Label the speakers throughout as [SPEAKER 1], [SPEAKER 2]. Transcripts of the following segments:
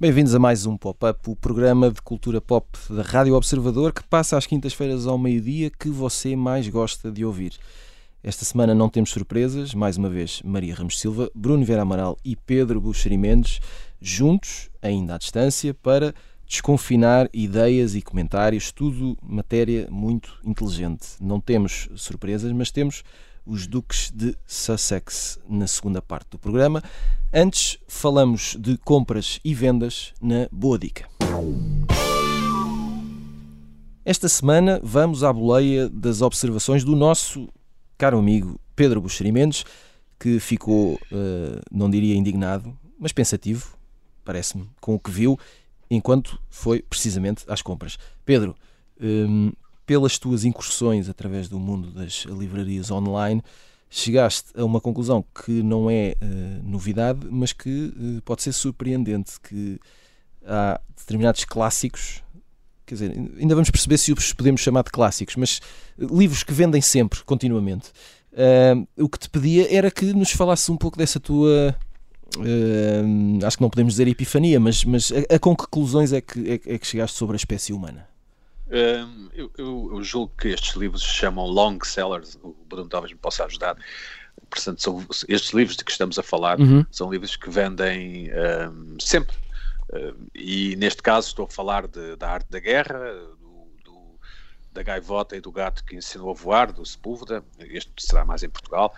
[SPEAKER 1] Bem-vindos a mais um Pop-Up, o programa de cultura pop da Rádio Observador que passa às quintas-feiras ao meio-dia que você mais gosta de ouvir. Esta semana não temos surpresas, mais uma vez Maria Ramos Silva, Bruno Vera Amaral e Pedro Buxeri Mendes, juntos, ainda à distância, para desconfinar ideias e comentários, tudo matéria muito inteligente. Não temos surpresas, mas temos os Duques de Sussex na segunda parte do programa. Antes, falamos de compras e vendas na Boa Dica. Esta semana vamos à boleia das observações do nosso caro amigo Pedro Buxeri Mendes, que ficou, uh, não diria indignado, mas pensativo, parece-me, com o que viu enquanto foi precisamente às compras. Pedro, um, pelas tuas incursões através do mundo das livrarias online, chegaste a uma conclusão que não é uh, novidade, mas que uh, pode ser surpreendente, que há determinados clássicos quer dizer, ainda vamos perceber se os podemos chamar de clássicos, mas eh, livros que vendem sempre, continuamente. Uh, o que te pedia era que nos falasses um pouco dessa tua. Uh, acho que não podemos dizer epifania, mas, mas a, a com que conclusões é que, é, é, que chegaste sobre a espécie humana?
[SPEAKER 2] Uh, eu, eu, eu, julgo que estes livros se chamam long sellers, o Bruno talvez me possa ajudar. Portanto, são, estes livros de que estamos a falar uhum. são livros que vendem sempre e neste caso estou a falar de, da arte da guerra, do, do, da gaivota e do gato que ensinou a voar, do Sepúlveda, este será mais em Portugal,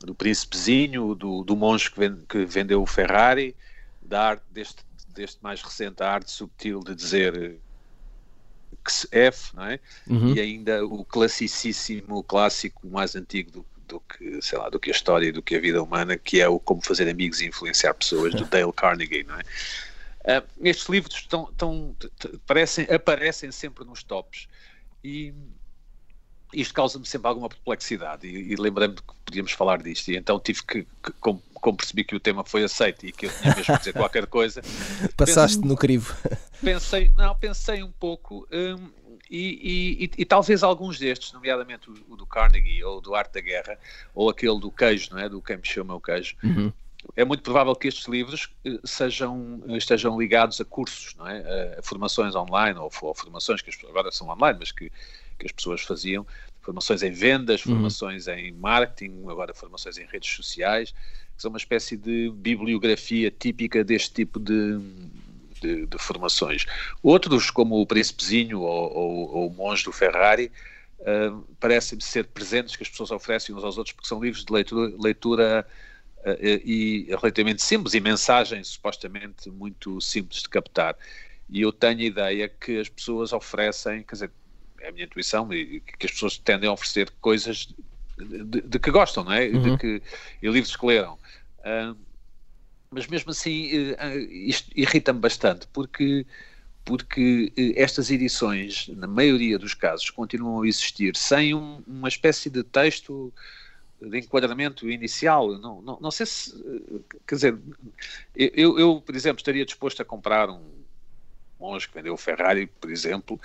[SPEAKER 2] do príncipezinho, do, do monge que, vende, que vendeu o Ferrari, da arte deste, deste mais recente, a arte subtil de dizer que se F, não é? Uhum. E ainda o classicíssimo, clássico mais antigo do, do que, sei lá, do que a história e do que a vida humana, que é o Como Fazer Amigos e Influenciar Pessoas, do Dale Carnegie, não é? Uh, estes livros estão, estão, parecem, aparecem sempre nos tops. E isto causa-me sempre alguma perplexidade. E, e lembrei-me que podíamos falar disto. E então tive que, que como, como, percebi que o tema foi aceito e que eu tinha mesmo que dizer qualquer coisa.
[SPEAKER 1] Passaste pensei, no crivo.
[SPEAKER 2] Pensei, não, pensei um pouco um, e, e, e, talvez alguns destes, nomeadamente o, o, do Carnegie ou do Arte da Guerra ou aquele do queijo, não é? do Quem Me Chama o Queijo. Uhum é muito provável que estes livros eh, sejam, eh, estejam ligados a cursos, não é? a formações online ou, ou formações que agora são online, mas que, que as pessoas faziam, formações em vendas, uhum. formações uhum. em marketing, agora formações em redes sociais, que são uma espécie de bibliografia típica deste tipo de, de, de formações. Outros, como o Príncipezinho ou, ou, ou o Monge do Ferrari, uh, parecem ser presentes que as pessoas oferecem uns aos outros, porque são livros de leitura, leitura e relativamente simples e mensagens supostamente muito simples de captar. E eu tenho a ideia que as pessoas oferecem, quer dizer, é a minha intuição, que as pessoas tendem a oferecer coisas de, de que gostam, não é? Uhum. De que, e livros que leram. Uh, mas mesmo assim, uh, isto irrita-me bastante, porque porque estas edições, na maioria dos casos, continuam a existir sem um, uma espécie de texto de enquadramento inicial. Não, não, não sei se. Quer dizer, eu, eu, por exemplo, estaria disposto a comprar um monge que vendeu o Ferrari, por exemplo,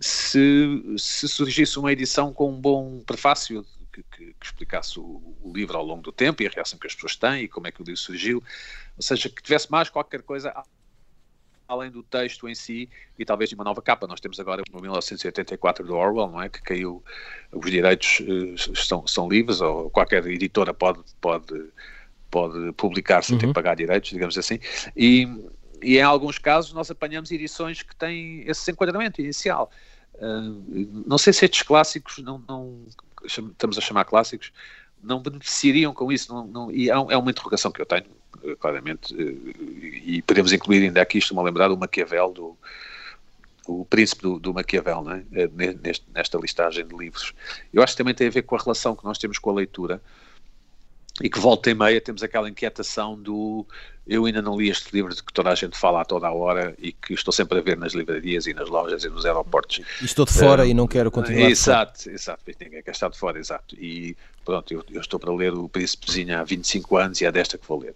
[SPEAKER 2] se, se surgisse uma edição com um bom prefácio que, que, que explicasse o, o, livro ao longo do tempo e a reação que as pessoas têm e como é que o livro surgiu. Ou seja, que tivesse mais qualquer coisa além do texto em si e talvez de uma nova capa. Nós temos agora o 1984 do Orwell, não é? Que caiu, os direitos uh, são, são livres, ou qualquer editora pode, pode, pode publicar sem uhum. ter que pagar direitos, digamos assim. E, e em alguns casos nós apanhamos edições que têm esse enquadramento inicial. Uh, não sei se estes clássicos, não, não estamos a chamar clássicos, não beneficiariam com isso. Não, não, e é, é uma interrogação que eu tenho eh, claramente, eh, e podemos incluir ainda aqui, estou-me a lembrar do Maquiavel, do, o príncipe do, do Maquiavel, é? Eh, nesta listagem de livros. Eu acho que também tem a ver com a relação que nós temos com a leitura e que volta e meia temos aquela inquietação do eu ainda não li este livro de que toda a gente fala a toda a hora e que estou sempre a ver nas livrarias e nas lojas e nos aeroportos.
[SPEAKER 1] E estou de fora e não quero continuar.
[SPEAKER 2] Exato, exato, ninguém quer estar de fora, exato. E pronto, eu, eu estou para ler o Príncipezinho há 25 anos e é desta que vou ler.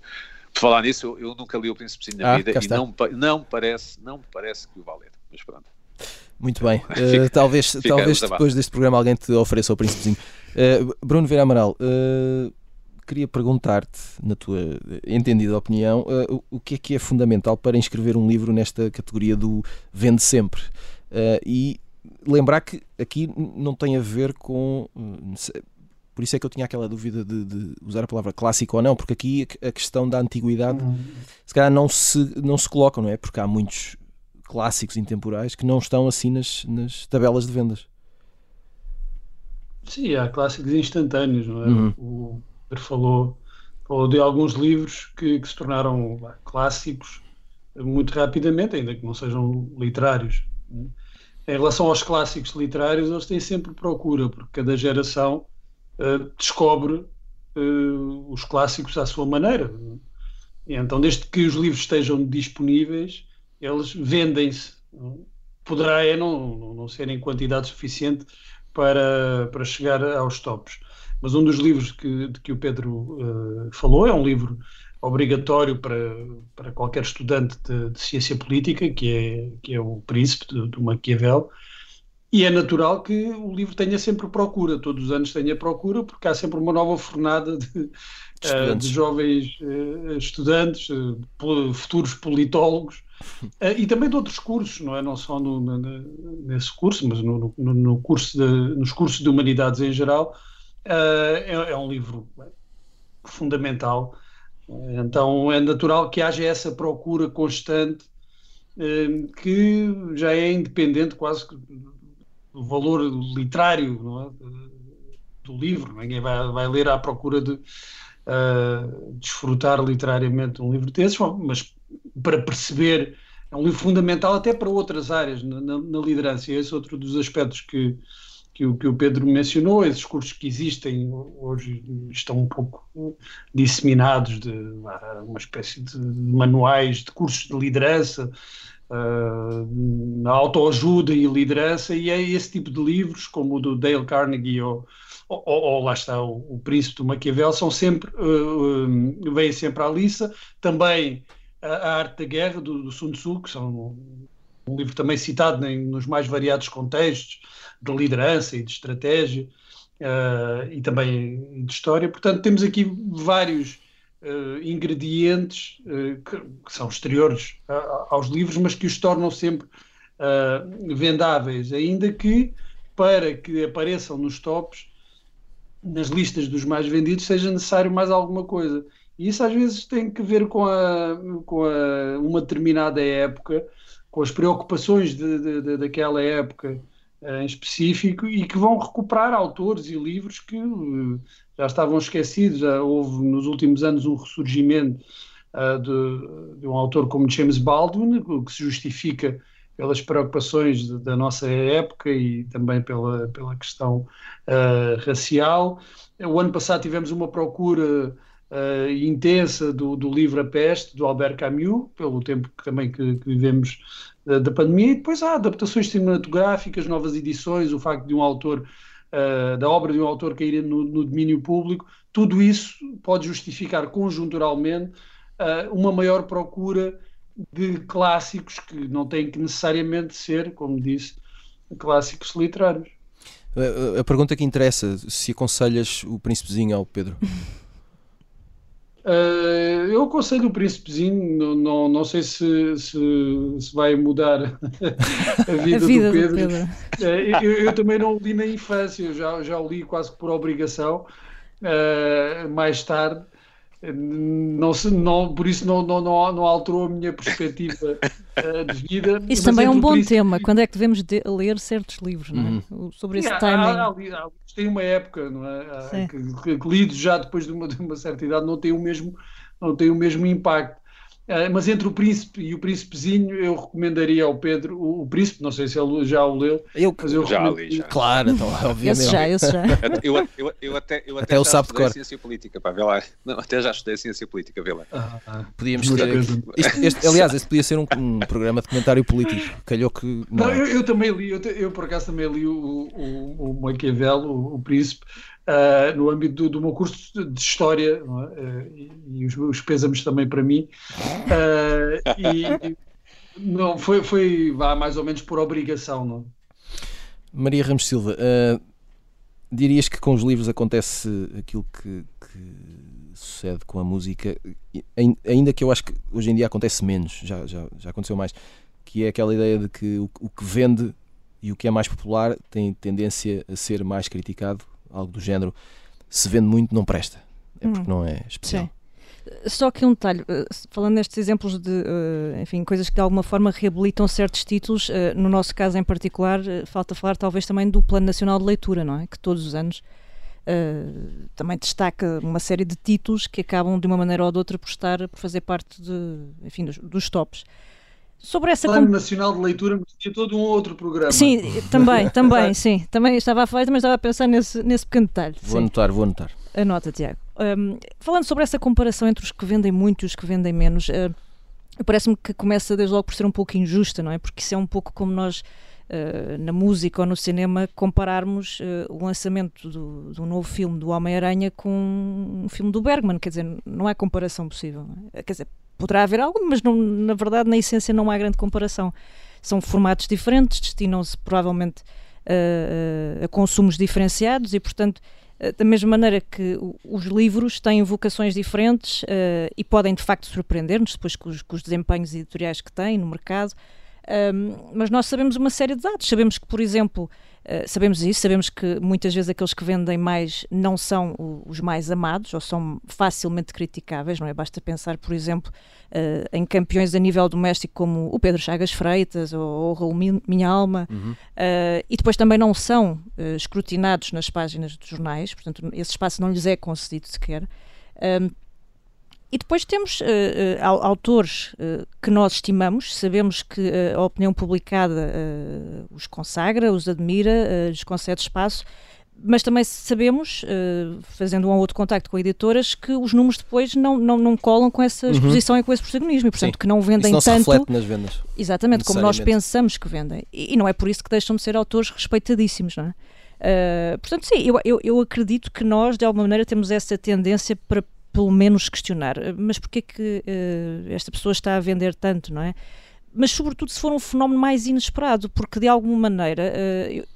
[SPEAKER 2] De falar nisso, eu, eu, nunca li o Príncipezinho da ah, Vida e não, não, parece, não me parece que o vá ler, mas pronto.
[SPEAKER 1] Muito bem. Uh, talvez talvez depois deste programa alguém te ofereça o Príncipezinho. Uh, Bruno Vera Amaral, uh, queria perguntar-te, na tua entendida opinião, uh, o que é que é fundamental para inscrever um livro nesta categoria do vende sempre? Uh, e lembrar que aqui não tem a ver com. Por isso é que eu tinha aquela dúvida de, de, usar a palavra clássico ou não, porque aqui a questão da antiguidade uhum. se calhar não se, não se coloca, não é? Porque há muitos clássicos intemporais que não estão assim nas, nas tabelas de vendas.
[SPEAKER 3] Sim, há clássicos instantâneos, não é? Uhum. O falou, falou de alguns livros que, que se tornaram clássicos muito rapidamente, ainda que não sejam literários. Em relação aos clássicos literários, eles têm sempre procura, porque cada geração uh, descobre uh, os clássicos à sua maneira. E então, desde que os livros estejam disponíveis, eles vendem-se. Poderá é não, não ser em quantidade suficiente para, para chegar aos tops. Mas um dos livros que, de que o Pedro uh, falou é um livro obrigatório para, para qualquer estudante de, de ciência política, que é, que é O Príncipe, do, do Maquiavel, e é natural que o livro tenha sempre procura, todos os anos tenha procura, porque há sempre uma nova fornada de, uh, de jovens uh, estudantes, uh, futuros politólogos, e também de outros cursos, não é? Não só no, nesse curso, mas no, no curso de, nos cursos de humanidades em geral, é, é, um livro fundamental. Então é natural que haja essa procura constante que já é independente quase do valor literário é? do livro. Ninguém vai, vai, ler à procura de uh, desfrutar literariamente um livro desses, mas para perceber é um livro fundamental até para outras áreas na, na, na liderança. E esse é outro dos aspectos que que o, que o Pedro mencionou, esses cursos que existem hoje estão um pouco disseminados de uma espécie de manuais de cursos de liderança, uh, autoajuda e liderança, e é esse tipo de livros, como o do Dale Carnegie ou, ou, ou lá está o, o, Príncipe do Maquiavel, são sempre, uh, uh, vêm sempre à liça. Também a, a Arte da Guerra, do, do Sun Tzu, que são um livro também citado em, nos mais variados contextos, de liderança e de estratégia uh, e também de história. Portanto, temos aqui vários uh, ingredientes uh, que, que, são exteriores aos livros, mas que os tornam sempre vendáveis, ainda que para que apareçam nos tops, nas listas dos mais vendidos, seja necessário mais alguma coisa. E isso às vezes tem que ver com, a, com a, uma determinada época, com as preocupações de, de, de, daquela época em específico e que vão recuperar autores e livros que uh, já estavam esquecidos. Já houve nos últimos anos um ressurgimento uh, de, de, um autor como James Baldwin, que se justifica pelas preocupações de, da nossa época e também pela, pela questão uh, racial. O ano passado tivemos uma procura uh, intensa do, do, livro A Peste, do Albert Camus, pelo tempo que, também que, que vivemos uh, da pandemia, e depois há adaptações cinematográficas, novas edições, o facto de um autor, da obra de um autor cair no, no, domínio público, tudo isso pode justificar conjunturalmente uma maior procura de clássicos que não têm que necessariamente ser, como disse, clássicos literários.
[SPEAKER 1] A pergunta que interessa, se aconselhas o Príncipezinho ao Pedro?
[SPEAKER 3] Uh, eu aconselho o Príncipezinho, não, não, não sei se, se, se, vai mudar a vida, a vida do Pedro. Do Pedro. Uh, eu, eu, também não o li na infância, já, já o li quase por obrigação, uh, mais tarde. Não, se, não, por isso não, não, não, não alterou a minha perspectiva uh, de vida.
[SPEAKER 4] Isso também é um bom tema. Quando é que devemos de ler certos livros, não é? Uhum. Sobre esse timing. Há, há, há,
[SPEAKER 3] tem uma época, não é? Que, que, lidos já depois de uma, de uma, certa idade não tem o mesmo, não tem o mesmo impacto. Uh, mas entre o Príncipe e o Príncipezinho, eu recomendaria ao Pedro o, o Príncipe, não sei se ele já o leu,
[SPEAKER 1] eu,
[SPEAKER 3] mas eu
[SPEAKER 2] já li, já.
[SPEAKER 1] Claro, então, obviamente.
[SPEAKER 4] Esse já, esse já.
[SPEAKER 2] Eu, eu, eu até, eu até, até já estudei ciência política, pá, vê lá. Não, até já estudei ciência política, vê lá. Ah,
[SPEAKER 1] ah, Podíamos ter. Este, este, aliás, este podia ser um, um, programa de comentário político. Calhou que.
[SPEAKER 3] Não, não eu, eu, também li, eu, eu, por acaso também li o, o, o Maquiavel, o, o Príncipe. Uh, no âmbito do, do, meu curso de História, é? uh, e, e os, os também para mim. e não, foi, foi vá, mais ou menos por obrigação. Não?
[SPEAKER 1] Maria Ramos Silva, dirias que com os livros acontece aquilo que, que sucede com a música, ainda que eu acho que hoje em dia acontece menos, já, já, já aconteceu mais, que é aquela ideia de que o, o que vende e o que é mais popular tem tendência a ser mais criticado, algo do género, se vende muito não presta, é porque hum. não é especial. Sim.
[SPEAKER 4] Só que um detalhe, eh, falando nestes exemplos de, eh, enfim, coisas que de alguma forma reabilitam certos títulos, eh, no nosso caso em particular, falta falar talvez também do Plano Nacional de Leitura, não é? Que todos os anos Uh, também destaca uma série de títulos que acabam de uma maneira ou de outra por estar por fazer parte de, enfim, dos, dos tops.
[SPEAKER 3] Sobre essa Plano Nacional de Leitura tinha todo um outro programa.
[SPEAKER 4] Sim, também, também, sim. Também estava a falar, mas estava a pensar nesse, nesse pequeno detalhe.
[SPEAKER 1] Vou sim. anotar, vou anotar.
[SPEAKER 4] Anota, Tiago. Um, falando sobre essa comparação entre os que vendem muito e os que vendem menos, uh, parece-me que começa desde logo por ser um pouco injusta, não é? Porque isso é um pouco como nós Uh, na música ou no cinema compararmos uh, o lançamento do, do, novo filme do Homem-Aranha com um filme do Bergman, quer dizer, não é comparação possível. É? Quer dizer, poderá haver algo, mas não, na verdade, na essência, não há grande comparação. São formatos diferentes, destinam-se provavelmente uh, a consumos diferenciados e, portanto, uh, da mesma maneira que os livros têm vocações diferentes uh, e podem de facto surpreender-nos depois com os, com os, desempenhos editoriais que têm no mercado. mas nós sabemos uma série de dados. Sabemos que, por exemplo, Uh, sabemos isso, sabemos que muitas vezes aqueles que vendem mais não são os mais amados ou são facilmente criticáveis, não é? Basta pensar, por exemplo, uh, em campeões a nível doméstico como o Pedro Chagas Freitas ou, ou o Raul Minha Alma, uhum. uh, e depois também não são escrutinados nas páginas dos jornais, portanto, esse espaço não lhes é concedido sequer. E depois temos uh, uh, autores uh, que nós estimamos, sabemos que a opinião publicada os consagra, os admira, lhes concede espaço, mas também sabemos, fazendo um ou outro contacto com editoras, que os números depois não, não, não colam com essa uhum. exposição uhum. e com esse protagonismo, e portanto
[SPEAKER 1] Sim.
[SPEAKER 4] que não vendem
[SPEAKER 1] isso
[SPEAKER 4] não tanto.
[SPEAKER 1] Se reflete nas vendas.
[SPEAKER 4] Exatamente, como nós pensamos que vendem. E, e, não é por isso que deixam de ser autores respeitadíssimos, não é? portanto, sim, eu, eu, eu acredito que nós, de alguma maneira, temos essa tendência para pelo menos questionar. Mas porquê que uh, esta pessoa está a vender tanto, não é? Mas sobretudo se for um fenómeno mais inesperado, porque de alguma maneira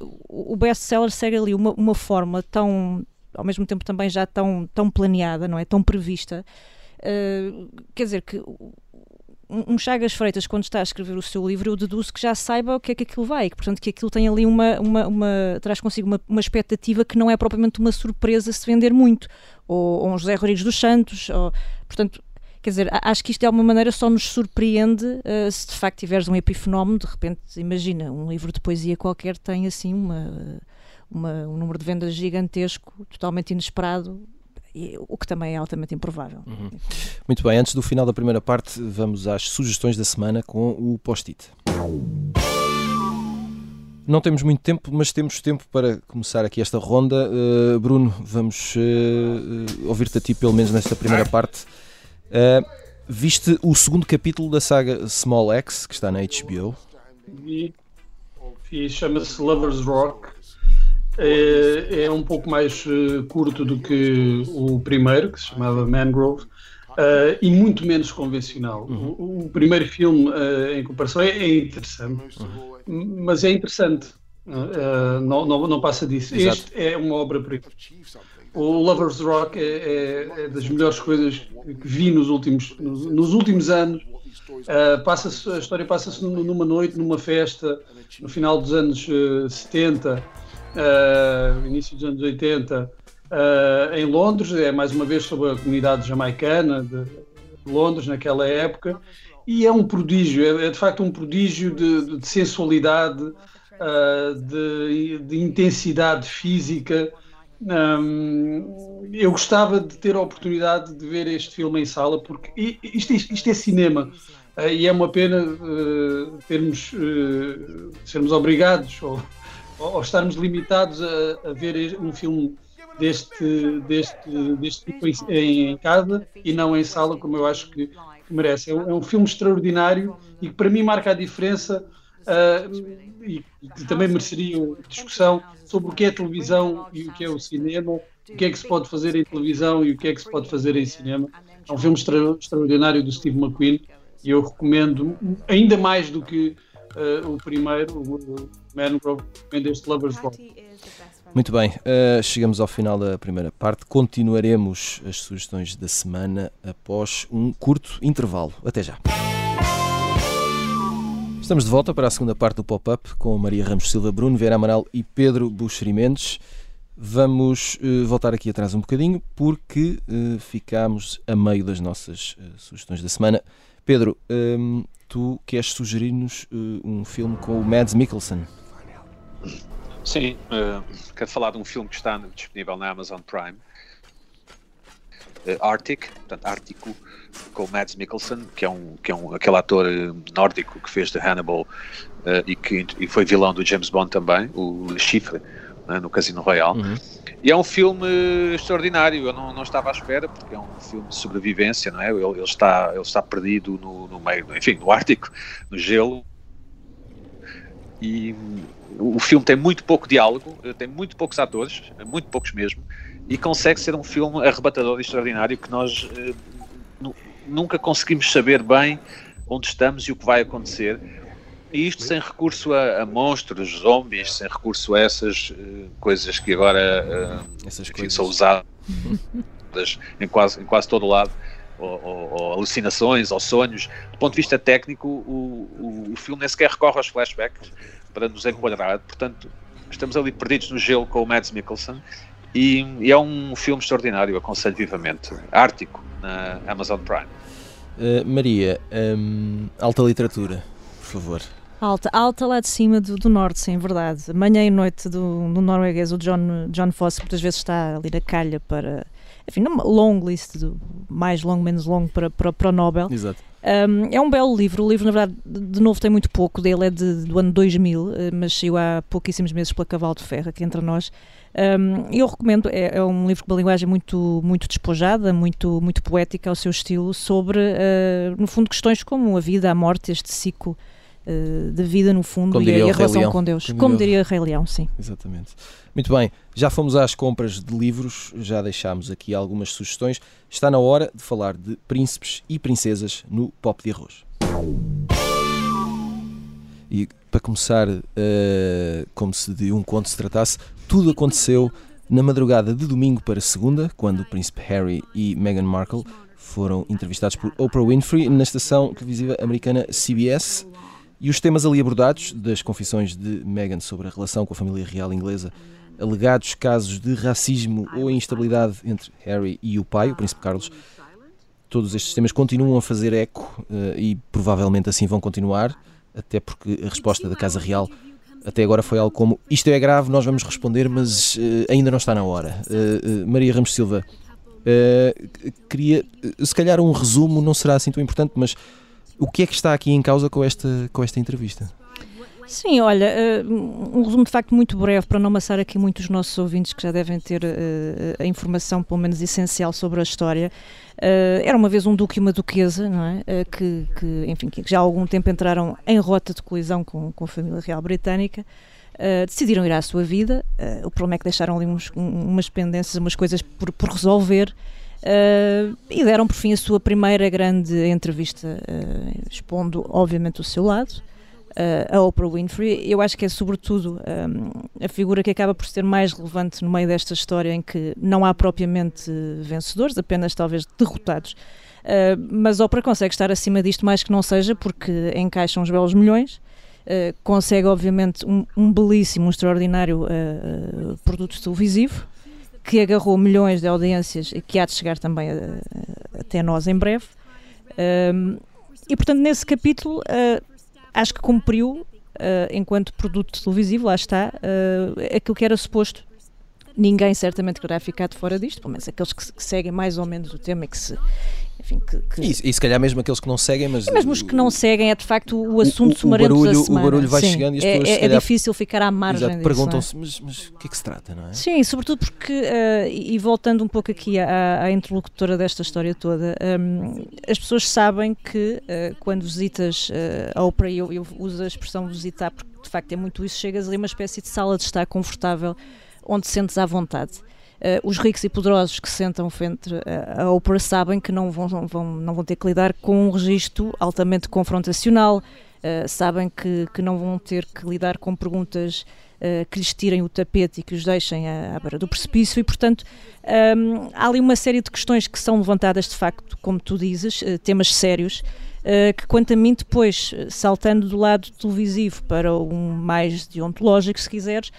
[SPEAKER 4] uh, o best-seller segue ali uma, uma forma tão, ao mesmo tempo também já tão, tão planeada, não é? Tão prevista. Uh, quer dizer que um Chagas Freitas, quando está a escrever o seu livro, eu deduzo que já saiba o que é que aquilo vai, que, portanto, que aquilo tem ali uma, uma, uma traz consigo uma, uma expectativa que não é propriamente uma surpresa se vender muito, ou, ou um José Rodrigues dos Santos, ou, portanto, quer dizer, acho que isto de alguma maneira só nos surpreende uh, se de facto tiveres um epifenómeno, de repente, imagina, um livro de poesia qualquer tem assim uma, uma um número de vendas gigantesco, totalmente inesperado, o que também é altamente improvável. Uhum.
[SPEAKER 1] Muito bem, antes do final da primeira parte, vamos às sugestões da semana com o post-it. Não temos muito tempo, mas temos tempo para começar aqui esta ronda. Uh, Bruno, vamos uh, ouvir-te a ti, pelo menos nesta primeira parte. Uh, viste o segundo capítulo da saga Small X, que está na HBO?
[SPEAKER 3] Vi, e chama-se Lover's Rock é, é um pouco mais uh, curto do que o primeiro, que se chamava Mangrove, uh, e muito menos convencional. Uhum. O, o, primeiro filme, uh, em comparação, é, é interessante, uhum. mas é interessante. não, não, não passa disso. Exato. Este é uma obra-prima. O Lover's Rock é, é, é, das melhores coisas que vi nos últimos, nos, nos últimos anos. Uh, passa a história passa-se numa noite, numa festa, no final dos anos uh, 70, uh, início dos anos 80, uh, eh, em Londres, é mais uma vez sobre a comunidade jamaicana de Londres naquela época, e é um prodígio, é, é de facto um prodígio de, de sensualidade, uh, de, de, intensidade física. Um, eu gostava de ter a oportunidade de ver este filme em sala, porque isto, isto, isto é cinema. Uh, e é uma pena uh, termos, uh, sermos obrigados, ou ou, estarmos limitados a, a, ver um filme deste, deste, deste tipo em, em, casa e não em sala, como eu acho que, merece. É um, é um, filme extraordinário e que para mim marca a diferença uh, e que também mereceria discussão sobre o que é televisão e o que é o cinema o que é que se pode fazer em televisão e o que é que se pode fazer em cinema. É um filme extra, extraordinário do Steve McQueen e eu recomendo ainda mais do que uh, o primeiro, o Man Grove, Lover's Rock.
[SPEAKER 1] Muito bem, uh, chegamos ao final da primeira parte. Continuaremos as sugestões da semana após um curto intervalo. Até já. Estamos de volta para a segunda parte do pop-up com Maria Ramos Silva, Bruno Vera Amaral e Pedro Buxeri Mendes. Vamos uh, voltar aqui atrás um bocadinho porque uh, ficámos a meio das nossas uh, sugestões da semana. Pedro, um, tu queres sugerir-nos um filme com o Mads Mikkelsen?
[SPEAKER 2] Sim, quero falar de um filme que está disponível na Amazon Prime uh, Arctic, portanto Ártico, com o Mads Mikkelsen, que é, um, que é um, aquele ator eh, nórdico que fez de Hannibal uh, e que e foi vilão do James Bond também, o Chifre, né, no Casino Royale. Uhum. E é um filme extraordinário, eu não, não estava à espera, porque é um filme de sobrevivência, não é? Ele, ele está, ele está perdido no, no meio, enfim, no Ártico, no gelo. E o filme tem muito pouco diálogo, tem muito poucos atores, muito poucos mesmo, e consegue ser um filme arrebatador e extraordinário que nós eh, nunca conseguimos saber bem onde estamos e o que vai acontecer. E isto sem recurso a, a monstros, zombies, sem recurso a essas uh, coisas que agora uh, essas enfim, são usadas em quase, em quase todo o lado, ou, ou, ou, alucinações, ou sonhos. Do ponto de vista técnico, o, o, o filme nem sequer recorre aos flashbacks para nos enquadrar. Portanto, estamos ali perdidos no gelo com o Mads Mikkelsen e, e, é um filme extraordinário, aconselho vivamente. Ártico, na Amazon Prime.
[SPEAKER 1] Uh, Maria, um, alta literatura, por favor.
[SPEAKER 4] Alta, alta lá de cima do, do norte, sim, verdade. Manhã e noite do, do norueguês, o John, John Fosse, muitas vezes está ali na calha para, enfim, numa long list, mais longo, menos longo, para, para, para o Nobel.
[SPEAKER 1] Exato.
[SPEAKER 4] Um, é um belo livro, o livro, na verdade, de novo tem muito pouco, dele é de, do ano 2000, eh, mas saiu há pouquíssimos meses pela Cavalo de Ferro, aqui entre nós. Um, eu recomendo, é, é, um livro com uma linguagem muito, muito despojada, muito, muito poética ao seu estilo, sobre, uh, no fundo, questões como a vida, a morte, este ciclo uh, de vida, no fundo,
[SPEAKER 1] como
[SPEAKER 4] e,
[SPEAKER 1] a,
[SPEAKER 4] a relação Leão. com Deus. Como, como diria Rei Leão, sim.
[SPEAKER 1] Exatamente. Muito bem, já fomos às compras de livros, já deixámos aqui algumas sugestões. Está na hora de falar de príncipes e princesas no Pop de Arroz. E para começar, uh, como se de um conto se tratasse, tudo aconteceu na madrugada de domingo para segunda, quando o príncipe Harry e Meghan Markle foram entrevistados por Oprah Winfrey na estação televisiva americana CBS. E os temas ali abordados, das confissões de Meghan sobre a relação com a família real inglesa, alegados casos de racismo ou instabilidade entre Harry e o pai, o príncipe Carlos, todos estes temas continuam a fazer eco uh, e provavelmente assim vão continuar, até porque a resposta da Casa Real até agora foi algo como isto é grave, nós vamos responder, mas uh, ainda não está na hora. Uh, Maria Ramos Silva, queria, se calhar um resumo não será assim tão importante, mas o que é que está aqui em causa com esta, com esta entrevista?
[SPEAKER 4] Sim, olha, um resumo de facto muito breve para não amassar aqui muitos nossos ouvintes que já devem ter a informação, pelo menos essencial, sobre a história. era uma vez um duque e uma duquesa, não é? que, que, enfim, que já há algum tempo entraram em rota de colisão com, com a família real britânica. Uh, decidiram ir à sua vida. Uh, o problema é que deixaram ali uns, umas pendências, umas coisas por, por resolver. Uh, e deram por fim a sua primeira grande entrevista, expondo obviamente o seu lado uh, a Oprah Winfrey. Eu acho que é sobretudo um, a figura que acaba por ser mais relevante no meio desta história em que não há propriamente vencedores, apenas talvez derrotados. Uh, mas Oprah consegue estar acima disto mais que não seja porque encaixa uns belos milhões. Uh, consegue, obviamente, um, um, belíssimo, um extraordinário uh, produto televisivo que agarrou milhões de audiências e que há de chegar também até nós em breve. e, portanto, nesse capítulo acho que cumpriu, uh, enquanto produto televisivo, lá está, uh, aquilo que era suposto. Ninguém certamente querá ficar de fora disto, pelo menos aqueles que, que seguem mais ou menos o tema e que se, enfim, que, que...
[SPEAKER 1] E, e, se calhar mesmo aqueles que não seguem, mas.
[SPEAKER 4] E mesmo os que não seguem é de facto o assunto o, sumarento
[SPEAKER 1] o barulho,
[SPEAKER 4] da semana.
[SPEAKER 1] O barulho vai Sim. chegando e as
[SPEAKER 4] é,
[SPEAKER 1] pessoas.
[SPEAKER 4] É, é difícil ficar à margem
[SPEAKER 1] disso. Perguntam-se, é? mas, mas o que é que se trata, não é?
[SPEAKER 4] Sim, sobretudo porque, uh, e voltando um pouco aqui à, à interlocutora desta história toda, um, as pessoas sabem que uh, quando visitas uh, a Oprah, eu, eu uso a expressão visitar porque de facto é muito isso, chegas ali uma espécie de sala de estar confortável onde te sentes à vontade. Uh, os ricos e poderosos que sentam frente a, a Oprah sabem que não vão, vão, não vão ter que lidar com um registro altamente confrontacional, uh, sabem que, que não vão ter que lidar com perguntas uh, que lhes tirem o tapete e que os deixem à, à beira do precipício, e portanto um, há ali uma série de questões que são levantadas de facto, como tu dizes, temas sérios. que quanto a mim depois, saltando do lado televisivo para um mais deontológico, se quiseres,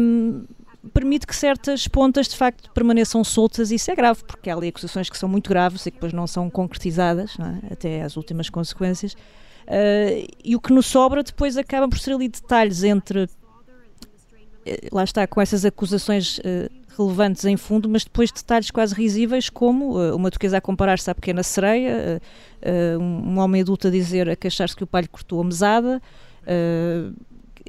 [SPEAKER 4] um, permite que certas pontas de facto permaneçam soltas e isso é grave, porque há ali acusações que são muito graves e que depois não são concretizadas, não é? até às últimas consequências. Uh, e o que nos sobra depois acaba por ser ali detalhes entre. Eh, lá está, com essas acusações uh, relevantes em fundo, mas depois detalhes quase risíveis, como uh, uma turquesa a comparar-se à pequena sereia, um homem adulto a dizer, a queixar-se que o pai lhe cortou a mesada. Uh,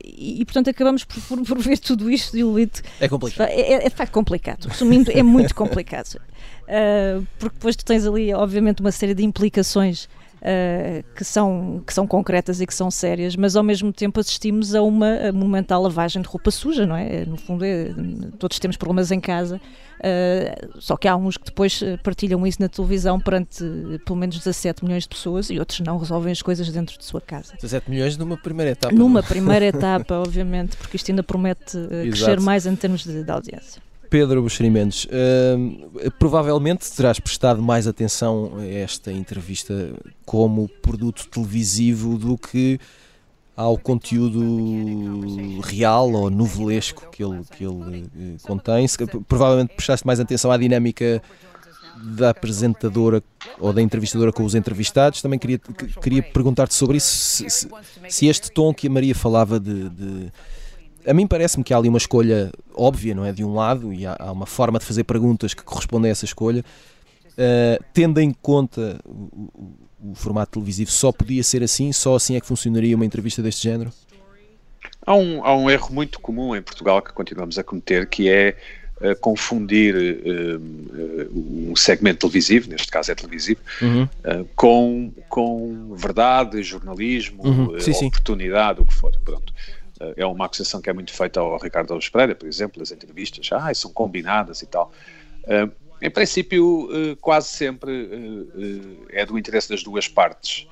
[SPEAKER 4] e, e, portanto acabamos por, por, por, ver tudo isto o Lito
[SPEAKER 1] é complicado.
[SPEAKER 4] É, é, é de facto complicado. Resumindo é muito complicado. Uh, porque depois tu tens ali obviamente uma série de implicações Uh, que, são, que são concretas e que são sérias, mas ao mesmo tempo assistimos a uma monumental lavagem de roupa suja, não é? No fundo, é, todos temos problemas em casa, uh, só que há uns que depois partilham isso na televisão perante pelo menos 17 milhões de pessoas e outros não resolvem as coisas dentro de sua casa.
[SPEAKER 1] 17 milhões numa primeira etapa.
[SPEAKER 4] Numa não? primeira etapa, obviamente, porque isto ainda promete uh, crescer mais em termos de, de audiência.
[SPEAKER 1] Pedro Buxeri Mendes, uh, provavelmente terás prestado mais atenção a esta entrevista como produto televisivo do que ao conteúdo real ou novelesco que ele, que ele uh, contém. Se, provavelmente prestaste mais atenção à dinâmica da apresentadora ou da entrevistadora com os entrevistados. Também queria, queria perguntar-te sobre isso, se, se, se, este tom que a Maria falava de, de a mim parece-me que há ali uma escolha óbvia, não é? De um lado, e há, há uma forma de fazer perguntas que correspondem a essa escolha. Uh, tendo em conta o, o, o, formato televisivo, só podia ser assim? Só assim é que funcionaria uma entrevista deste género?
[SPEAKER 2] Há um, há um erro muito comum em Portugal que continuamos a cometer, que é uh, confundir uh, um segmento televisivo, neste caso é televisivo, uhum. com, com verdade, jornalismo, uhum. sim, oportunidade, sim. o que for. Pronto. Eh, é uma acusação que é muito feita ao Ricardo Alves Pereira, por exemplo, as entrevistas, ah, são combinadas e tal. Uh, em princípio, uh, quase sempre uh, é do interesse das duas partes.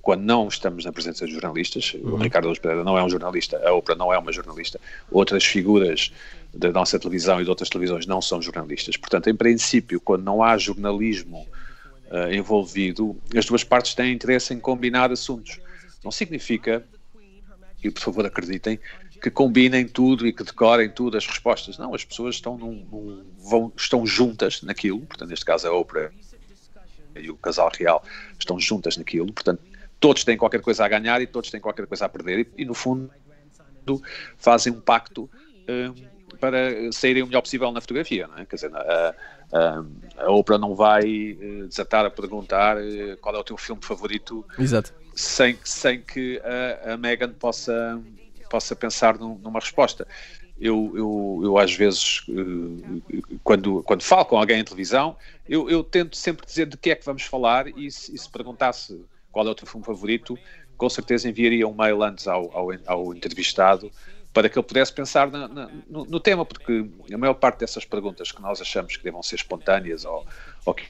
[SPEAKER 2] quando não estamos na presença de jornalistas, uhum. o Ricardo Alves Pereira não é um jornalista, a Oprah não é uma jornalista, outras figuras da nossa televisão e de outras televisões não são jornalistas. Portanto, em princípio, quando não há jornalismo envolvido, as duas partes têm interesse em combinar assuntos. Não significa e por favor acreditem, que combinem tudo e que decorem tudo as respostas. Não, as pessoas estão, num, num, vão, estão juntas naquilo, portanto, neste caso a Oprah e o casal real estão juntas naquilo, portanto, todos têm qualquer coisa a ganhar e todos têm qualquer coisa a perder e, e no fundo, fazem um pacto um, para saírem o melhor possível na fotografia, não é? Quer dizer, a, a, a Oprah não vai uh, desatar a perguntar uh, qual é o teu filme favorito
[SPEAKER 1] Exato
[SPEAKER 2] sem, sem que a, a Megan possa, possa pensar num, numa resposta. Eu, eu, eu, às vezes, eh, quando, quando falo com alguém em televisão, eu, eu tento sempre dizer de que é que vamos falar e se, e se perguntasse qual é o teu filme favorito, com certeza enviaria um mail antes ao, ao, ao entrevistado para que ele pudesse pensar na, na, no, no, tema, porque a maior parte dessas perguntas que nós achamos que devam ser espontâneas ou, ou que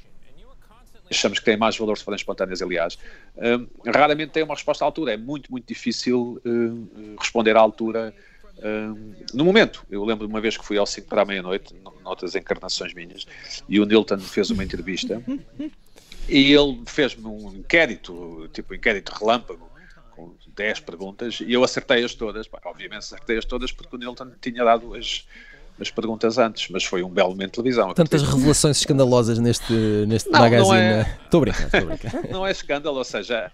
[SPEAKER 2] achamos que têm mais valor se forem espontâneas, aliás, um, raramente tem uma resposta à altura. É muito, muito difícil uh, responder à altura um, no momento. Eu lembro de uma vez que fui ao 5 para a meia-noite, noutras encarnações minhas, e o Nilton fez uma entrevista e ele fez-me um inquérito, tipo um inquérito relâmpago, com 10 perguntas, e eu acertei-as todas. Obviamente acertei-as todas porque o Nilton tinha dado as as perguntas antes, mas foi um belo momento de televisão.
[SPEAKER 1] Tantas revelações escandalosas neste, neste não, magazine. É- estou é... brincando, brincando.
[SPEAKER 2] não é escândalo, ou seja,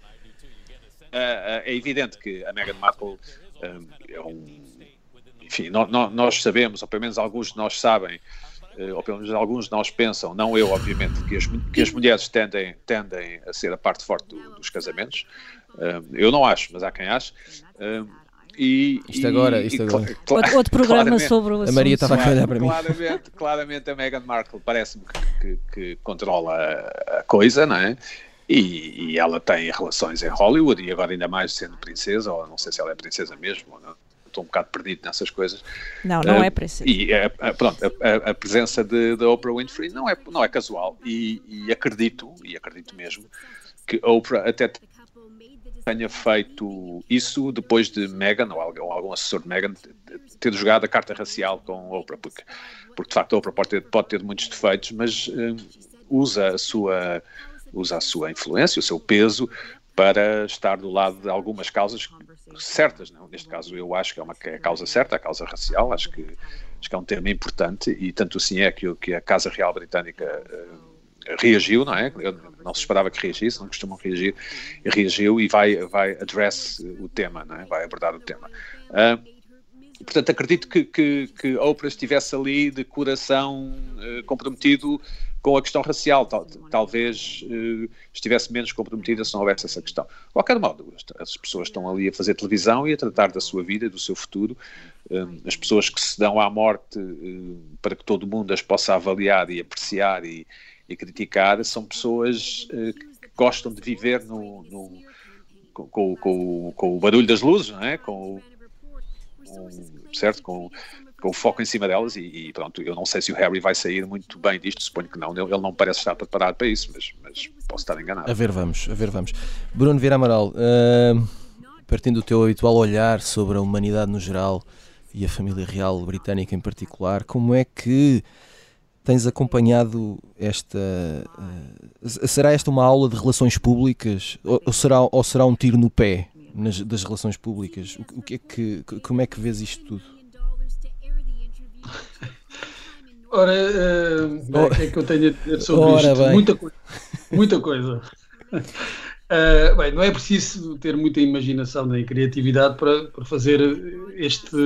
[SPEAKER 2] é, é, é evidente que a Meghan Markle é um. Enfim, nós, nós sabemos, ou pelo menos alguns de nós sabem, eh, ou pelo menos alguns de nós pensam, não eu, obviamente, que as, que as mulheres tendem, tendem a ser a parte forte do, dos casamentos. Eu não acho, mas há quem ache. E,
[SPEAKER 1] isto agora, isto agora.
[SPEAKER 4] outro, outro programa sobre o
[SPEAKER 1] assunto. A Maria estava a olhar para mim.
[SPEAKER 2] Claramente, claramente a Meghan Markle parece-me que, que, que, controla a, coisa, não é? E, e, ela tem relações em Hollywood e agora ainda mais sendo princesa, ou não sei se ela é princesa mesmo ou não. estou um bocado perdido nessas coisas.
[SPEAKER 4] Não, não uh, é ser.
[SPEAKER 2] E a, pronto, a, a, presença de, de Oprah Winfrey não é, não é casual e, e acredito, e acredito mesmo, que Oprah até tenha feito isso depois de Meghan ou algum, assessor de Meghan ter jogado a carta racial com Oprah, porque, porque de facto Oprah pode ter, pode ter muitos defeitos, mas uh, usa a sua usa a sua influência, o seu peso para estar do lado de algumas causas certas. Não? Neste caso, eu acho que é uma é a causa certa, a causa racial. Acho que, acho que é um tema importante e tanto assim é que, que a Casa Real Britânica uh, reagiu, não é? Não se esperava que reagisse, não costumam reagir, e reagiu e vai, vai address o tema, não é? Vai abordar o tema. Uh, portanto, acredito que, que, que Oprah estivesse ali de coração uh, comprometido com a questão racial, tal, talvez uh, estivesse menos comprometida se não houvesse essa questão. De qualquer modo, as pessoas estão ali a fazer televisão e a tratar da sua vida do seu futuro. As pessoas que se dão à morte uh, para que todo mundo as possa avaliar e apreciar e, e criticar são pessoas que gostam de viver no, no com, com, com, com, o barulho das luzes, não é? com, certo? Com, com o foco em cima delas e, e, pronto, eu não sei se o Harry vai sair muito bem disto, suponho que não, ele, ele não parece estar preparado para isso, mas, mas, posso estar enganado.
[SPEAKER 1] A ver vamos, a ver vamos. Bruno Vieira Amaral, uh, partindo do teu habitual olhar sobre a humanidade no geral e a família real britânica em particular, como é que tens acompanhado esta. Uh, será esta uma aula de relações públicas ou, ou, será, ou será um tiro no pé nas, das relações públicas? O, o que é que, como é que vês isto tudo?
[SPEAKER 3] Ora, uh, o que é que eu tenho a dizer sobre Ora isto? Bem. Muita coisa. Muita coisa. Uh, bem, não é preciso ter muita imaginação nem criatividade para, para fazer este,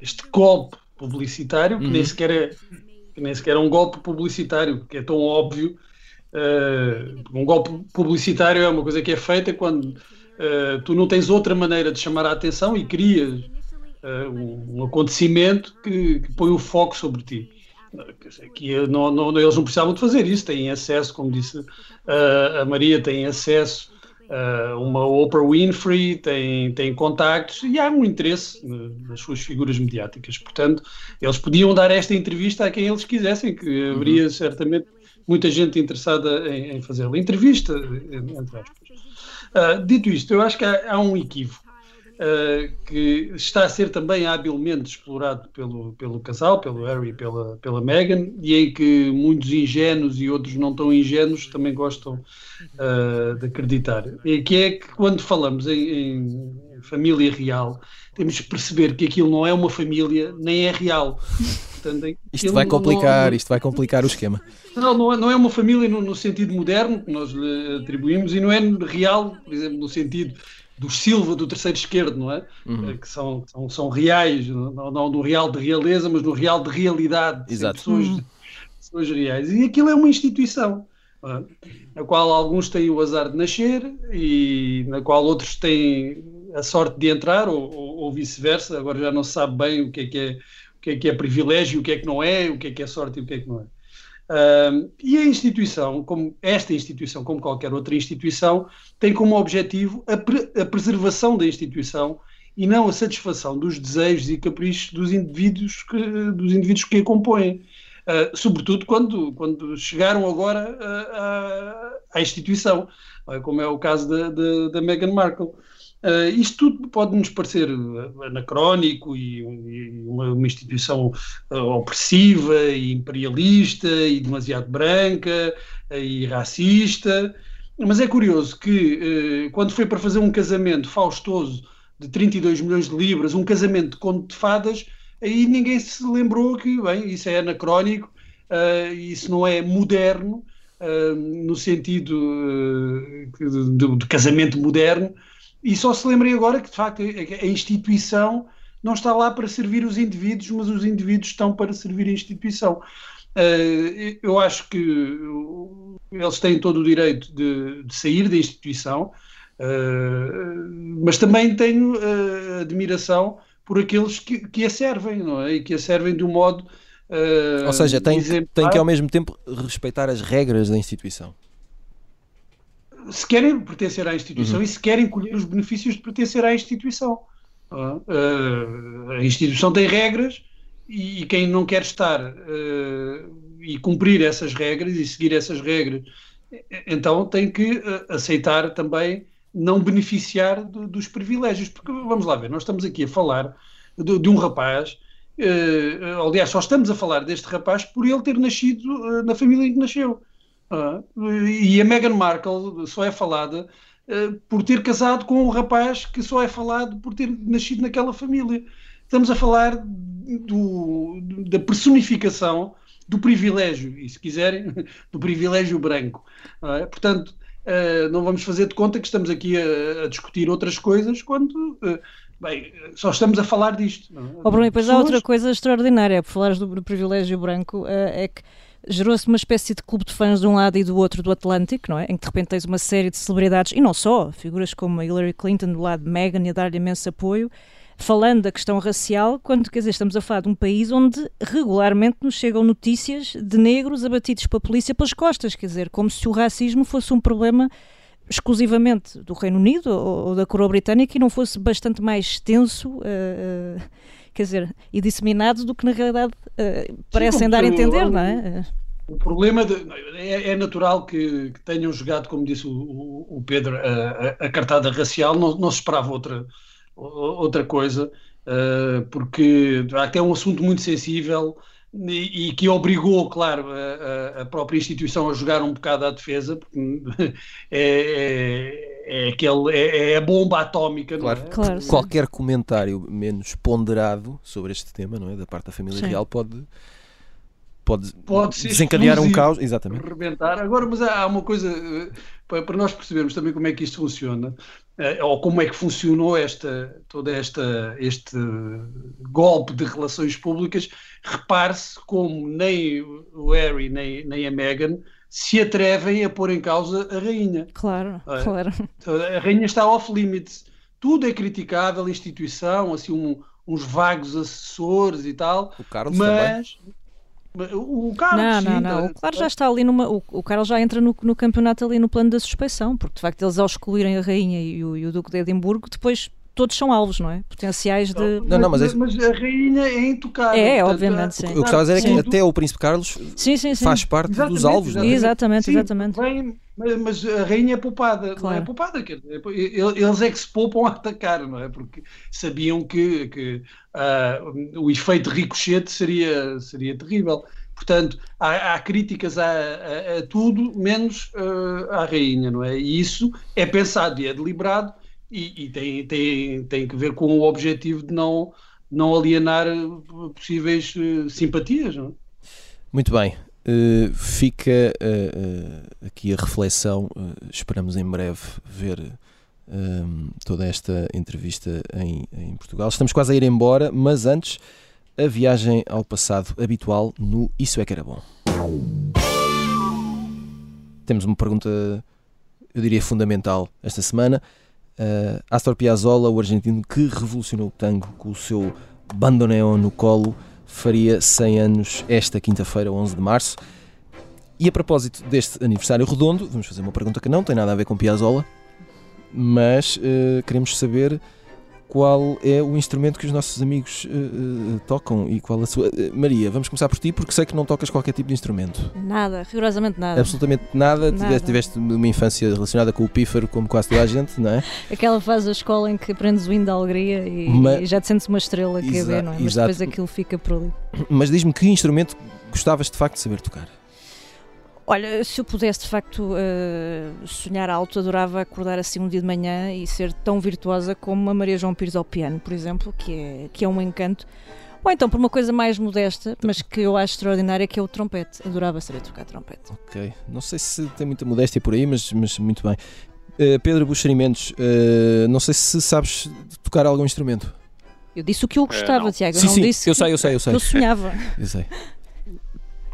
[SPEAKER 3] este golpe publicitário, que, uhum. nem sequer é, que nem sequer é um golpe publicitário, que é tão óbvio. Uh, um golpe publicitário é uma coisa que é feita quando uh, tu não tens outra maneira de chamar a atenção e crias uh, um, acontecimento que, que, põe o foco sobre ti. Que não, não, eles não precisavam de fazer isso, têm acesso, como disse a Maria, têm acesso a uma Oprah Winfrey, têm, têm contactos e há um interesse nas suas figuras mediáticas. Portanto, eles podiam dar esta entrevista a quem eles quisessem, que haveria uhum. certamente muita gente interessada em, em fazê-la. Entrevista, entre aspas. Uh, dito isto, eu acho que há, há um equívoco uh, que está a ser também habilmente explorado pelo, pelo casal, pelo Harry e pela, pela Meghan, e em que muitos ingênuos e outros não tão ingênuos também gostam uh, de acreditar. E que é que quando falamos em, em família real, temos que perceber que aquilo não é uma família, nem é real.
[SPEAKER 1] Portanto, isto vai complicar, não, isto vai complicar o esquema.
[SPEAKER 3] Não, não é, não é uma família no, no, sentido moderno que nós lhe atribuímos e não é real, por exemplo, no sentido do Silva do terceiro esquerdo, não é? Uhum. Eh, que são, são, são reais, não, não no real de realeza, mas no real de realidade.
[SPEAKER 1] Exato.
[SPEAKER 3] Pessoas, uhum. pessoas reais. E aquilo é uma instituição, é? na qual alguns têm o azar de nascer e na qual outros têm a sorte de entrar, ou, ou, ou vice-versa. Agora já não se sabe bem o que é que é, o que é que é privilégio, o que é que não é, o que é que é sorte e o que é que não é. Uh, e a instituição, como esta instituição, como qualquer outra instituição, tem como objetivo a, pre a, preservação da instituição e não a satisfação dos desejos e caprichos dos indivíduos que, dos indivíduos que a compõem. Uh, sobretudo quando, quando chegaram agora à instituição, como é o caso da, da, da Meghan Markle. Uh, isto tudo pode nos parecer eh, anacrónico e, e uma, uma, instituição uh, opressiva e imperialista e demasiado branca uh, e racista, mas é curioso que quando foi para fazer um casamento faustoso de 32 milhões de libras, um casamento de conto de fadas, aí ninguém se lembrou que, bem, isso é anacrónico, isso não é moderno, no sentido de, de, de casamento moderno, e só se lembrem agora que, de facto, a instituição não está lá para servir os indivíduos, mas os indivíduos estão para servir a instituição. Uh, eu acho que eles têm todo o direito de, de sair da instituição, uh, mas também tenho uh, admiração por aqueles que, que, a servem, não é? E que a servem de um modo.
[SPEAKER 1] Ou seja, tem, tem que ao mesmo tempo respeitar as regras da instituição
[SPEAKER 3] se querem pertencer à instituição uhum. e se querem colher os benefícios de pertencer à instituição. Uh, a instituição tem regras e, e quem não quer estar uh, e cumprir essas regras e seguir essas regras, então tem que uh, aceitar também não beneficiar do, dos privilégios. Porque vamos lá ver, nós estamos aqui a falar de, de um rapaz. Uh, aliás, só estamos a falar deste rapaz por ele ter nascido na família em que nasceu. E a Meghan Markle só é falada por ter casado com um rapaz que só é falado por ter nascido naquela família. Estamos a falar do, da personificação do privilégio, e se quiserem, do privilégio branco. Portanto, Uh, não vamos fazer de conta que estamos aqui a, a discutir outras coisas quando. Uh, bem, só estamos a falar disto. Não? É?
[SPEAKER 4] Oh, Bruno, e depois Pessoas... há outra coisa extraordinária, por falares do, privilégio branco, é que gerou-se uma espécie de clube de fãs de um lado e do outro do Atlântico, não é? Em que de repente tens uma série de celebridades, e não só, figuras como a Hillary Clinton do lado de Meghan e a dar-lhe imenso apoio, falando da questão racial, quando quer dizer, estamos a falar de um país onde regularmente nos chegam notícias de negros abatidos pela polícia pelas costas, quer dizer, como se o racismo fosse um problema exclusivamente do Reino Unido ou, ou da coroa britânica e não fosse bastante mais extenso, uh, uh, quer dizer, e disseminado do que na realidade uh, parecem dar a entender, não é?
[SPEAKER 3] O problema de, é, é, natural que, que, tenham jogado, como disse o, o, Pedro, a, a, cartada racial, não, não se esperava outra, outra coisa, uh, porque até é um assunto muito sensível e, e que obrigou, claro, a, a, própria instituição a jogar um bocado à defesa, porque é, é, é, aquele, é, é a bomba atómica.
[SPEAKER 1] Claro,
[SPEAKER 3] não é?
[SPEAKER 1] claro Qualquer comentário menos ponderado sobre este tema, não é, da parte da família sim. real, pode pode, pode desencadear um caos, exatamente.
[SPEAKER 3] Rebentar. Agora, mas há uma coisa eh, para nós percebermos também como é que isto funciona. Eh, ou como é que funcionou esta, toda esta, este golpe de relações públicas, repare-se como nem o Harry nem, nem a Meghan se atrevem a pôr em causa a rainha.
[SPEAKER 4] Claro, é? claro.
[SPEAKER 3] A rainha está off limits. Tudo é criticável, a instituição, assim, um, uns vagos assessores e tal.
[SPEAKER 1] O Carlos
[SPEAKER 3] mas,
[SPEAKER 1] também.
[SPEAKER 3] O Carlos,
[SPEAKER 4] não, não, não. O Carlos já está ali numa. O, o Carlos já entra no, no campeonato ali no plano da suspeição, porque de facto eles ao excluírem a Rainha e o, e o Duque de Edimburgo, depois todos são alvos, não é? Potenciais de.
[SPEAKER 3] Não, não, mas, é... mas a rainha é intocável.
[SPEAKER 4] É, portanto, obviamente, sim.
[SPEAKER 1] O que estava a dizer é que até o Príncipe Carlos sim, sim, sim. faz parte exatamente, dos alvos,
[SPEAKER 4] exatamente. não é? Exatamente, exatamente.
[SPEAKER 3] Bem, mas a rainha é poupada, claro. não é poupada, quer dizer, eles é que se poupam a atacar, não é? Porque sabiam que, que uh, o efeito ricochete seria, seria terrível. Portanto, há, há críticas a, a, a, tudo, menos uh, à rainha, não é? E isso é pensado e é deliberado e, e, tem, tem, tem que ver com o objetivo de não, não alienar possíveis uh, simpatias, não é?
[SPEAKER 1] Muito bem. Uh, fica aqui a reflexão. esperamos em breve ver toda esta entrevista em, em Portugal. Estamos quase a ir embora, mas antes a viagem ao passado habitual no Isso é que era bom. Temos uma pergunta, eu diria, fundamental esta semana. Uh, Astor Piazzolla, o argentino que revolucionou o tango com o seu bandoneon no colo, faria 100 anos esta quinta-feira, 11 de março. E a propósito deste aniversário redondo, vamos fazer uma pergunta que não tem nada a ver com Piazzolla, mas uh, queremos saber qual é o instrumento que os nossos amigos uh, uh, tocam e qual a sua. Uh, Maria, vamos começar por ti, porque sei que não tocas qualquer tipo de instrumento.
[SPEAKER 4] Nada, rigorosamente nada.
[SPEAKER 1] Absolutamente nada. nada. Tiveste, tiveste uma infância relacionada com o pífaro, como quase toda a gente, não é?
[SPEAKER 4] Aquela fase da escola em que aprendes o hino da alegria e, Mas, e já te sentes uma estrela que é, não é? Mas exato. depois aquilo fica por ali.
[SPEAKER 1] Mas diz-me que instrumento gostavas de facto de saber tocar?
[SPEAKER 4] Olha, se eu pudesse de facto uh, sonhar alto, adorava acordar assim um dia de manhã e ser tão virtuosa como a Maria João Pires ao piano, por exemplo, que é, que é um encanto. Ou então por uma coisa mais modesta, mas que eu acho extraordinária, que é o trompete. Adorava saber tocar trompete.
[SPEAKER 1] Ok. Não sei se tem muita modéstia por aí, mas, mas muito bem. Uh, Pedro Buxerimentos, uh, não sei se sabes tocar algum instrumento.
[SPEAKER 4] Eu disse o que eu gostava, Tiago.
[SPEAKER 1] Sim,
[SPEAKER 4] não
[SPEAKER 1] sim,
[SPEAKER 4] disse
[SPEAKER 1] eu sei, eu sei, eu sei.
[SPEAKER 4] eu sonhava.
[SPEAKER 1] eu sei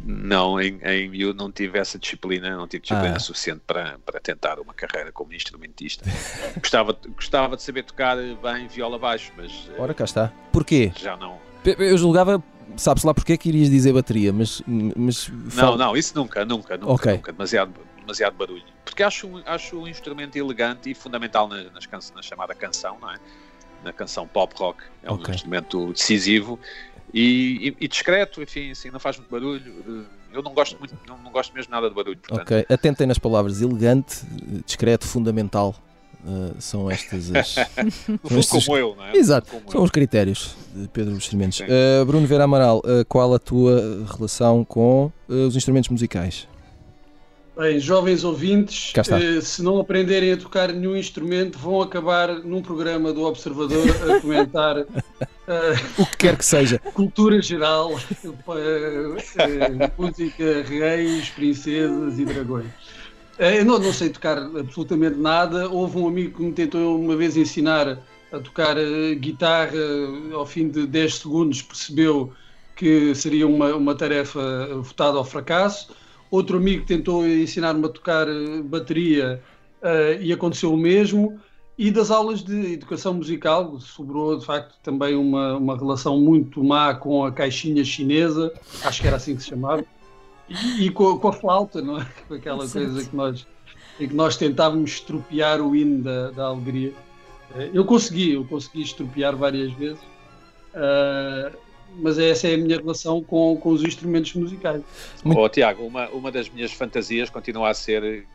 [SPEAKER 2] não, em, em eu não tive essa disciplina, não tive disciplina ah. suficiente para, para tentar uma carreira como instrumentista. gostava, gostava de saber tocar bem viola baixo, mas.
[SPEAKER 1] Ora, cá está. Porquê?
[SPEAKER 2] Já não.
[SPEAKER 1] Eu julgava, sabes lá porque é que irias dizer bateria, mas. mas
[SPEAKER 2] Não, não, isso nunca, nunca, nunca, okay. nunca. Demasiado, demasiado barulho. Porque acho, acho um instrumento elegante e fundamental nas, nas, na chamada canção, não é? na canção pop rock. É um okay. instrumento decisivo e, e, e, discreto, enfim, assim, não faz muito barulho. Eu não gosto muito, não, não gosto mesmo nada de barulho. Portanto.
[SPEAKER 1] Ok, atentem nas palavras elegante, discreto, fundamental. Uh, são estas as.
[SPEAKER 2] no estes... como eu, não é?
[SPEAKER 1] Exato, são eu. os critérios de Pedro Experimentos. Uh, Bruno Vera Amaral, uh, qual a tua relação com os instrumentos musicais?
[SPEAKER 3] Bem, jovens ouvintes, eh, se não aprenderem a tocar nenhum instrumento, vão acabar num programa do Observador a comentar uh,
[SPEAKER 1] o que quer que seja.
[SPEAKER 3] Cultura geral, uh, música, reis, princesas e dragões. Eu não, não sei tocar absolutamente nada. Houve um amigo que me tentou uma vez ensinar a tocar guitarra, ao fim de 10 segundos percebeu que seria uma, uma tarefa votada ao fracasso Outro amigo tentou ensinar-me a tocar eh, bateria uh, e aconteceu o mesmo. E das aulas de educação musical sobrou de facto também uma, uma relação muito má com a caixinha chinesa, acho que era assim que se chamava, e, e com, com, a flauta, não é? Com aquela coisa que nós, em que nós tentávamos estropiar o hino da, da alegria. Eh, eu consegui, eu consegui estropiar várias vezes. Uh, mas essa é a minha relação com, com os instrumentos musicais.
[SPEAKER 2] Oh, Tiago, uma, uma das minhas fantasias continua a ser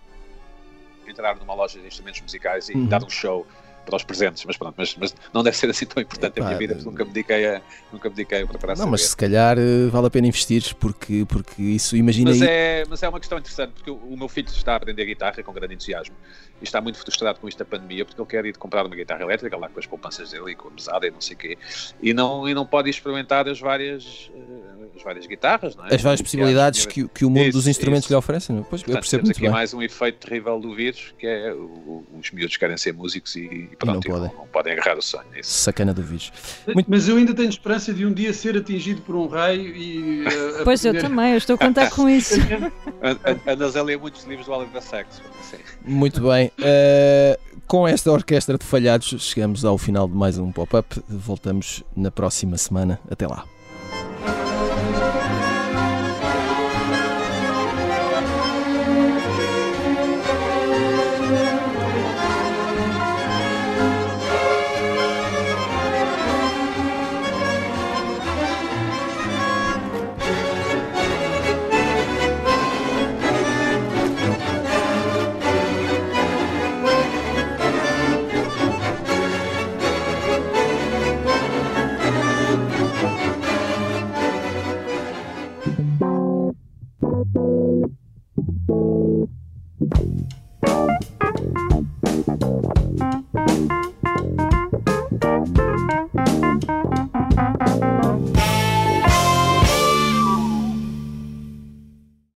[SPEAKER 2] entrar numa loja de instrumentos musicais e uhum. dar um show para os presentes, mas pronto, mas, mas não deve ser assim tão importante na minha vida, porque nunca me dediquei a, nunca me dediquei a preparar
[SPEAKER 1] Não, mas se calhar eh, vale a pena investir, porque, porque isso imagina.
[SPEAKER 2] Mas, aí... é, mas é uma questão interessante, porque o, o meu filho está a aprender guitarra com grande entusiasmo e está muito frustrado com isto da pandemia, porque ele quer ir comprar uma guitarra elétrica lá com as poupanças dele e com a mesada e não sei o quê, e não, e não pode experimentar as várias, uh, as várias guitarras, não é?
[SPEAKER 1] As várias possibilidades que, que o mundo isso, dos instrumentos isso. lhe oferece? É? Pois, Portanto, eu percebo temos
[SPEAKER 2] aqui
[SPEAKER 1] bem.
[SPEAKER 2] mais um efeito terrível do vírus, que é o, os miúdos querem ser músicos e, e pronto, e não, podem. Não, não, podem agarrar o sonho. É isso.
[SPEAKER 1] Sacana do vírus.
[SPEAKER 3] Muito... Mas eu ainda tenho esperança de um dia ser atingido por um raio e.
[SPEAKER 4] Uh, pois eu também, eu estou a contar com isso.
[SPEAKER 2] a, a, Nazé lê muitos livros do Oliver Sacks. Assim.
[SPEAKER 1] Muito bem. Uh, com esta orquestra de falhados, chegamos ao final de mais um pop-up. Voltamos na próxima semana. Até lá.